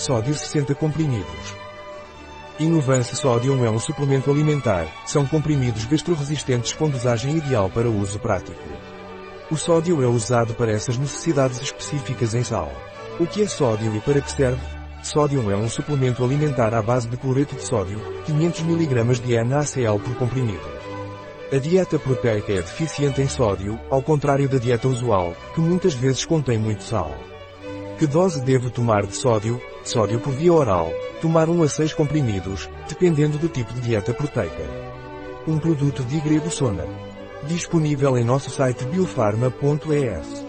Sódio 60 comprimidos. Inovance Sodium é um suplemento alimentar, são comprimidos gastroresistentes com dosagem ideal para uso prático. O sódio é usado para essas necessidades específicas em sal. O que é sódio e para que serve? Sódio é um suplemento alimentar à base de cloreto de sódio, 500 mg de NaCl por comprimido. A dieta proteica é deficiente em sódio, ao contrário da dieta usual, que muitas vezes contém muito sal. Que dose devo tomar de sódio? Sódio por via oral. Tomar 1 a 6 comprimidos, dependendo do tipo de dieta proteica. Um produto de Igredo Sona. Disponível em nosso site biofarma.es.